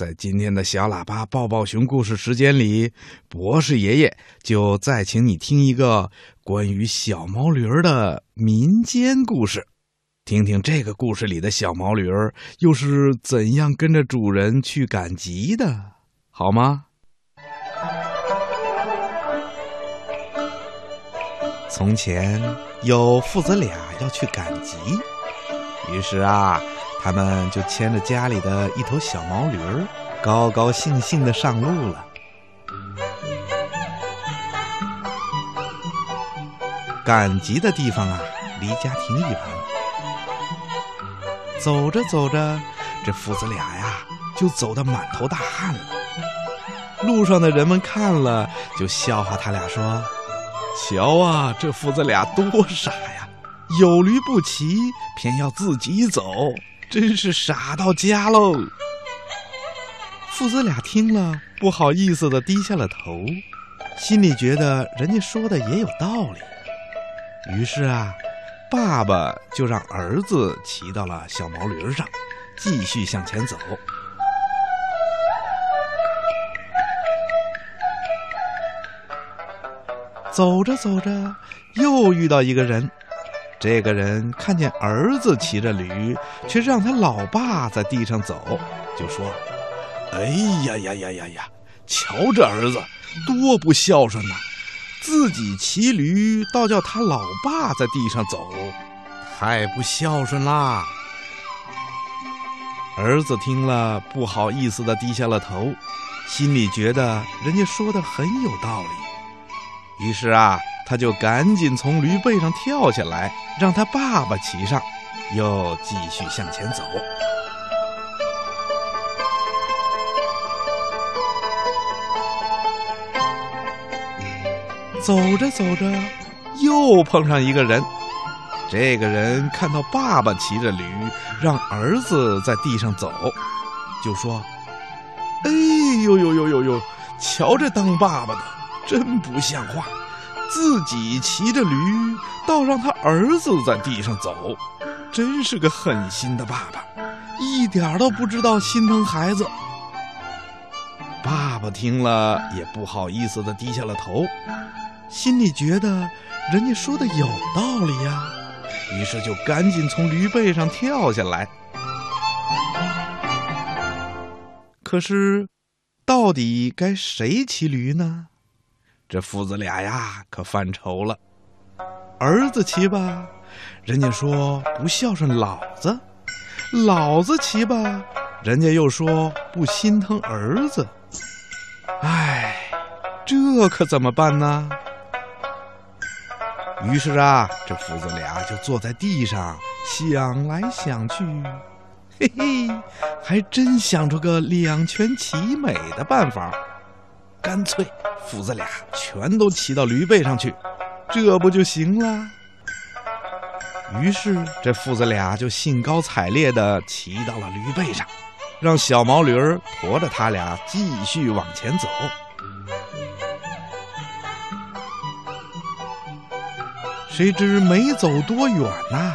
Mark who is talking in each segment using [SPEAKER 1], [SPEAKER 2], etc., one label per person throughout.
[SPEAKER 1] 在今天的小喇叭抱抱熊故事时间里，博士爷爷就再请你听一个关于小毛驴儿的民间故事，听听这个故事里的小毛驴儿又是怎样跟着主人去赶集的，好吗？从前有父子俩要去赶集，于是啊。他们就牵着家里的一头小毛驴儿，高高兴兴的上路了。赶集的地方啊，离家挺远。走着走着，这父子俩呀，就走得满头大汗了。路上的人们看了，就笑话他俩说：“瞧啊，这父子俩多傻呀！有驴不骑，偏要自己走。”真是傻到家喽！父子俩听了，不好意思的低下了头，心里觉得人家说的也有道理。于是啊，爸爸就让儿子骑到了小毛驴上，继续向前走。走着走着，又遇到一个人。这个人看见儿子骑着驴，却让他老爸在地上走，就说：“哎呀呀呀呀呀！瞧这儿子多不孝顺呐！自己骑驴，倒叫他老爸在地上走，太不孝顺啦！”儿子听了，不好意思的低下了头，心里觉得人家说的很有道理。于是啊。他就赶紧从驴背上跳下来，让他爸爸骑上，又继续向前走。走着走着，又碰上一个人。这个人看到爸爸骑着驴，让儿子在地上走，就说：“哎呦呦呦呦呦，瞧这当爸爸的，真不像话。”自己骑着驴，倒让他儿子在地上走，真是个狠心的爸爸，一点都不知道心疼孩子。爸爸听了也不好意思的低下了头，心里觉得人家说的有道理呀，于是就赶紧从驴背上跳下来。可是，到底该谁骑驴呢？这父子俩呀，可犯愁了。儿子骑吧，人家说不孝顺老子；老子骑吧，人家又说不心疼儿子。唉，这可怎么办呢？于是啊，这父子俩就坐在地上想来想去，嘿嘿，还真想出个两全其美的办法。干脆，父子俩全都骑到驴背上去，这不就行了？于是，这父子俩就兴高采烈地骑到了驴背上，让小毛驴驮着他俩继续往前走。谁知没走多远呐，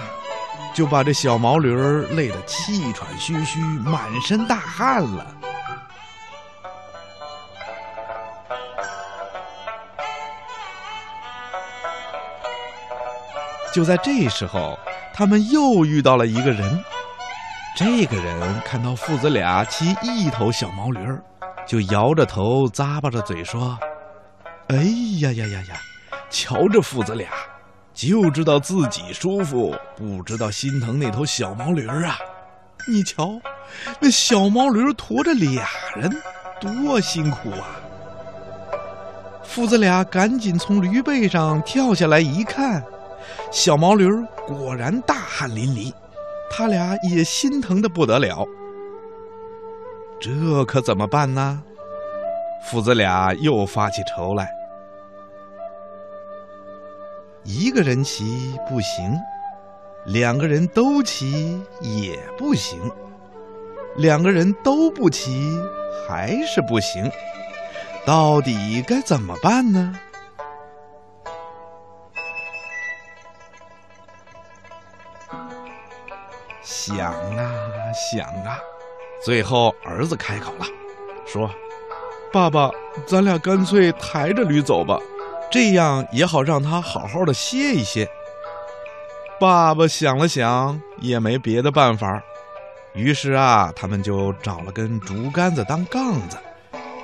[SPEAKER 1] 就把这小毛驴累得气喘吁吁、满身大汗了。就在这时候，他们又遇到了一个人。这个人看到父子俩骑一头小毛驴儿，就摇着头、咂巴着嘴说：“哎呀呀呀呀！瞧这父子俩，就知道自己舒服，不知道心疼那头小毛驴儿啊！你瞧，那小毛驴驮着俩人，多辛苦啊！”父子俩赶紧从驴背上跳下来一看。小毛驴果然大汗淋漓，他俩也心疼的不得了。这可怎么办呢？父子俩又发起愁来。一个人骑不行，两个人都骑也不行，两个人都不骑还是不行，到底该怎么办呢？想啊想啊，最后儿子开口了，说：“爸爸，咱俩干脆抬着驴走吧，这样也好让他好好的歇一歇。”爸爸想了想，也没别的办法，于是啊，他们就找了根竹竿子当杠子，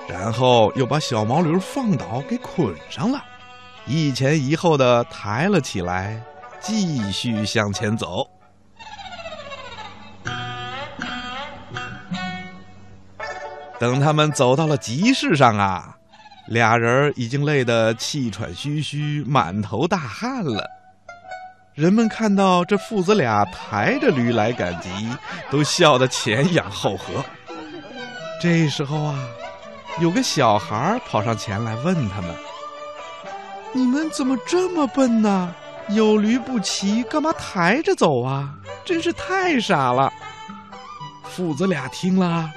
[SPEAKER 1] 然后又把小毛驴放倒给捆上了，一前一后的抬了起来，继续向前走。等他们走到了集市上啊，俩人已经累得气喘吁吁、满头大汗了。人们看到这父子俩抬着驴来赶集，都笑得前仰后合。这时候啊，有个小孩跑上前来问他们：“你们怎么这么笨呢？有驴不骑，干嘛抬着走啊？真是太傻了！”父子俩听了，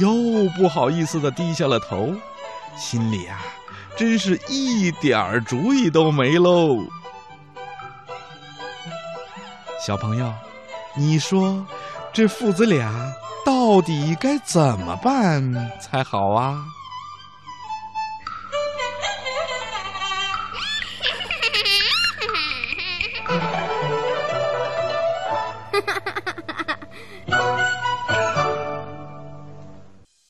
[SPEAKER 1] 又不好意思的低下了头，心里啊，真是一点儿主意都没喽。小朋友，你说这父子俩到底该怎么办才好啊？